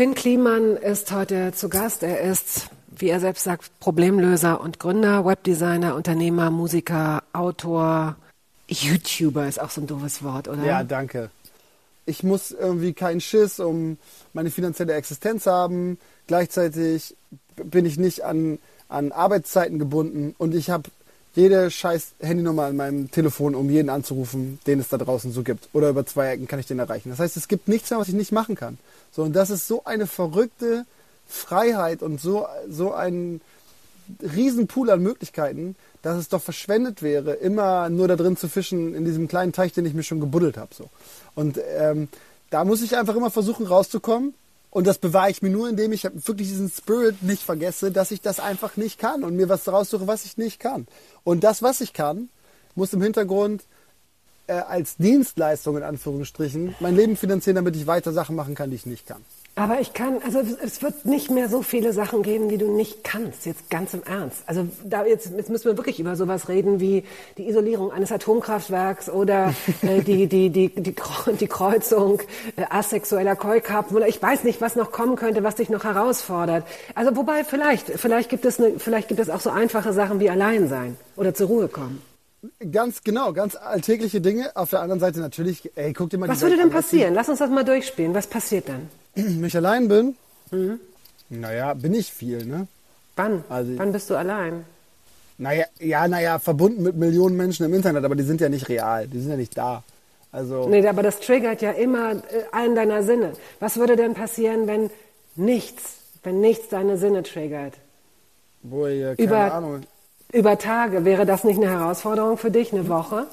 Finn Kliman ist heute zu Gast. Er ist, wie er selbst sagt, Problemlöser und Gründer, Webdesigner, Unternehmer, Musiker, Autor, YouTuber ist auch so ein doofes Wort, oder? Ja, danke. Ich muss irgendwie keinen Schiss um meine finanzielle Existenz haben. Gleichzeitig bin ich nicht an, an Arbeitszeiten gebunden und ich habe jede scheiß Handynummer an meinem Telefon, um jeden anzurufen, den es da draußen so gibt. Oder über zwei Ecken kann ich den erreichen. Das heißt, es gibt nichts mehr, was ich nicht machen kann. So, und das ist so eine verrückte Freiheit und so, so ein Riesenpool an Möglichkeiten, dass es doch verschwendet wäre, immer nur da drin zu fischen in diesem kleinen Teich, den ich mir schon gebuddelt habe. So. Und ähm, da muss ich einfach immer versuchen rauszukommen. Und das bewahre ich mir nur, indem ich wirklich diesen Spirit nicht vergesse, dass ich das einfach nicht kann und mir was raussuche, was ich nicht kann. Und das, was ich kann, muss im Hintergrund äh, als Dienstleistung in Anführungsstrichen mein Leben finanzieren, damit ich weiter Sachen machen kann, die ich nicht kann. Aber ich kann, also es wird nicht mehr so viele Sachen geben, die du nicht kannst, jetzt ganz im Ernst. Also da jetzt, jetzt müssen wir wirklich über sowas reden wie die Isolierung eines Atomkraftwerks oder äh, die, die, die, die, die Kreuzung äh, asexueller Keukarpen oder ich weiß nicht, was noch kommen könnte, was dich noch herausfordert. Also wobei vielleicht, vielleicht gibt es, eine, vielleicht gibt es auch so einfache Sachen wie allein sein oder zur Ruhe kommen. Ganz genau, ganz alltägliche Dinge. Auf der anderen Seite natürlich, ey, guck dir mal Was würde denn passieren? Lass uns das mal durchspielen. Was passiert dann? Wenn ich allein bin, mhm. naja, bin ich viel, ne? Wann? Also, Wann bist du allein? Naja, ja, naja, verbunden mit Millionen Menschen im Internet, aber die sind ja nicht real, die sind ja nicht da. Also nee, aber das triggert ja immer äh, allen deiner Sinne. Was würde denn passieren, wenn nichts, wenn nichts deine Sinne triggert? Boah, keine über, Ahnung. Über Tage, wäre das nicht eine Herausforderung für dich, eine Woche?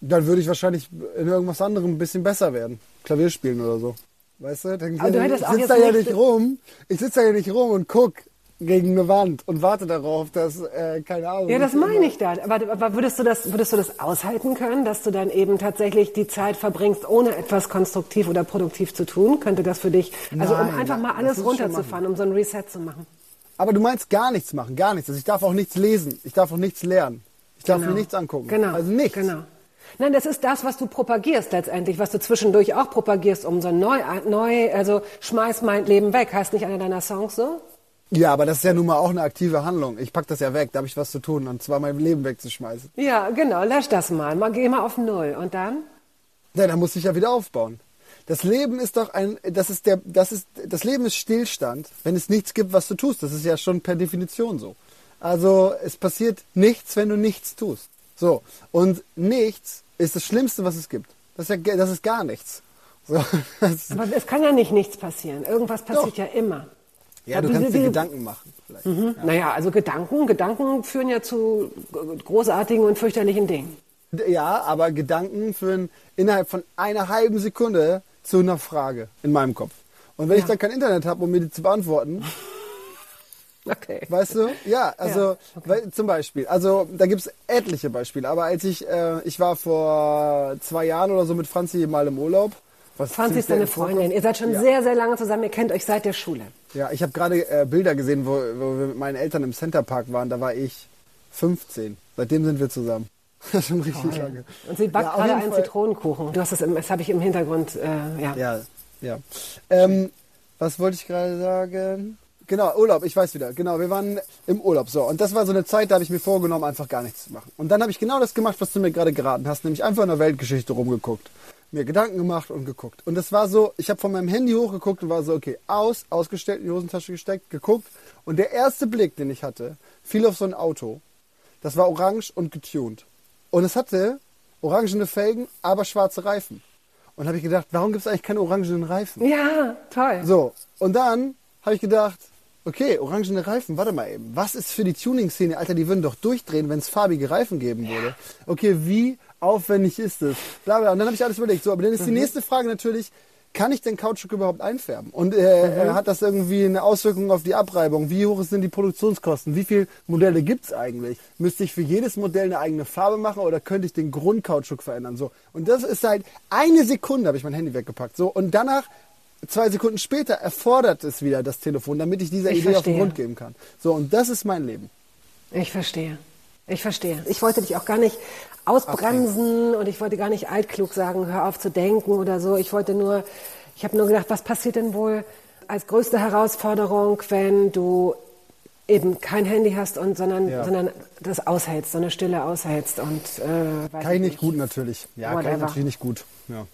Dann würde ich wahrscheinlich in irgendwas anderem ein bisschen besser werden. Klavier spielen oder so. Weißt du? Dann, du ich sitze da ja nicht rum. Ich sitze da ja nicht rum und guck gegen eine Wand und warte darauf, dass, äh, keine Ahnung. Ja, das meine ich da. Aber, aber, würdest, du das, würdest du das aushalten können, dass du dann eben tatsächlich die Zeit verbringst, ohne etwas konstruktiv oder produktiv zu tun? Könnte das für dich, also Nein, um einfach mal alles runterzufahren, um so ein Reset zu machen? Aber du meinst gar nichts machen, gar nichts. Also ich darf auch nichts lesen, ich darf auch nichts lernen. Ich darf genau. mir nichts angucken. Genau. Also nichts. Genau. Nein, das ist das, was du propagierst letztendlich, was du zwischendurch auch propagierst, um so neu, neu, also schmeiß mein Leben weg. Heißt nicht einer deiner Songs so? Ja, aber das ist ja nun mal auch eine aktive Handlung. Ich pack das ja weg, da habe ich was zu tun, und zwar mein Leben wegzuschmeißen. Ja, genau, lösch das mal. mal geh mal auf Null. Und dann? Ja, dann muss ich ja wieder aufbauen. Das Leben ist doch ein, das ist der, das ist, das Leben ist Stillstand, wenn es nichts gibt, was du tust. Das ist ja schon per Definition so. Also, es passiert nichts, wenn du nichts tust. So. Und nichts ist das Schlimmste, was es gibt. Das ist, ja, das ist gar nichts. So, Aber es kann ja nicht nichts passieren. Irgendwas passiert Doch. ja immer. Ja, du kannst dir Gedanken machen. Mhm. Ja. Naja, also Gedanken, Gedanken führen ja zu großartigen und fürchterlichen Dingen. Ja, aber Gedanken führen innerhalb von einer halben Sekunde zu einer Frage in meinem Kopf. Und wenn ja. ich dann kein Internet habe, um mir die zu beantworten, Okay. Weißt du? Ja, also ja, okay. weil, zum Beispiel, also da gibt's etliche Beispiele, aber als ich, äh, ich war vor zwei Jahren oder so mit Franzi mal im Urlaub. Was Franzi ist deine Freundin. Ihr seid schon ja. sehr, sehr lange zusammen. Ihr kennt euch seit der Schule. Ja, ich habe gerade äh, Bilder gesehen, wo, wo wir mit meinen Eltern im Centerpark waren. Da war ich 15. Seitdem sind wir zusammen. Das ist schon richtig Toll. lange. Und sie backt ja, gerade einen Fall. Zitronenkuchen. Du hast das, im, das habe ich im Hintergrund, äh, ja. Ja, ja. Ähm, was wollte ich gerade sagen? Genau, Urlaub, ich weiß wieder. Genau, wir waren im Urlaub. So, und das war so eine Zeit, da habe ich mir vorgenommen, einfach gar nichts zu machen. Und dann habe ich genau das gemacht, was du mir gerade geraten hast, nämlich einfach in der Weltgeschichte rumgeguckt. Mir Gedanken gemacht und geguckt. Und das war so, ich habe von meinem Handy hochgeguckt und war so, okay, aus, ausgestellt, in die Hosentasche gesteckt, geguckt. Und der erste Blick, den ich hatte, fiel auf so ein Auto. Das war orange und getuned. Und es hatte orangene Felgen, aber schwarze Reifen. Und habe ich gedacht, warum gibt es eigentlich keine orangenen Reifen? Ja, toll. So, und dann habe ich gedacht, Okay, orangene Reifen, warte mal eben. Was ist für die Tuning-Szene? Alter, die würden doch durchdrehen, wenn es farbige Reifen geben würde. Okay, wie aufwendig ist es? Bla, bla. Und dann habe ich alles überlegt. So, aber dann ist mhm. die nächste Frage natürlich, kann ich denn Kautschuk überhaupt einfärben? Und äh, mhm. hat das irgendwie eine Auswirkung auf die Abreibung? Wie hoch sind die Produktionskosten? Wie viele Modelle gibt's eigentlich? Müsste ich für jedes Modell eine eigene Farbe machen oder könnte ich den Grundkautschuk verändern? So. Und das ist halt eine Sekunde, habe ich mein Handy weggepackt. So. Und danach zwei Sekunden später erfordert es wieder das Telefon, damit ich dieser ich Idee verstehe. auf den Grund geben kann. So, und das ist mein Leben. Ich verstehe. Ich verstehe. Ich wollte dich auch gar nicht ausbremsen okay. und ich wollte gar nicht altklug sagen, hör auf zu denken oder so. Ich wollte nur, ich habe nur gedacht, was passiert denn wohl, als größte Herausforderung, wenn du eben kein Handy hast und sondern, Ja. sondern das aushältst, so eine Stille aushältst und äh, weiß Kann ich nicht nicht. gut natürlich. Ja, kann ich natürlich nicht gut. Ja.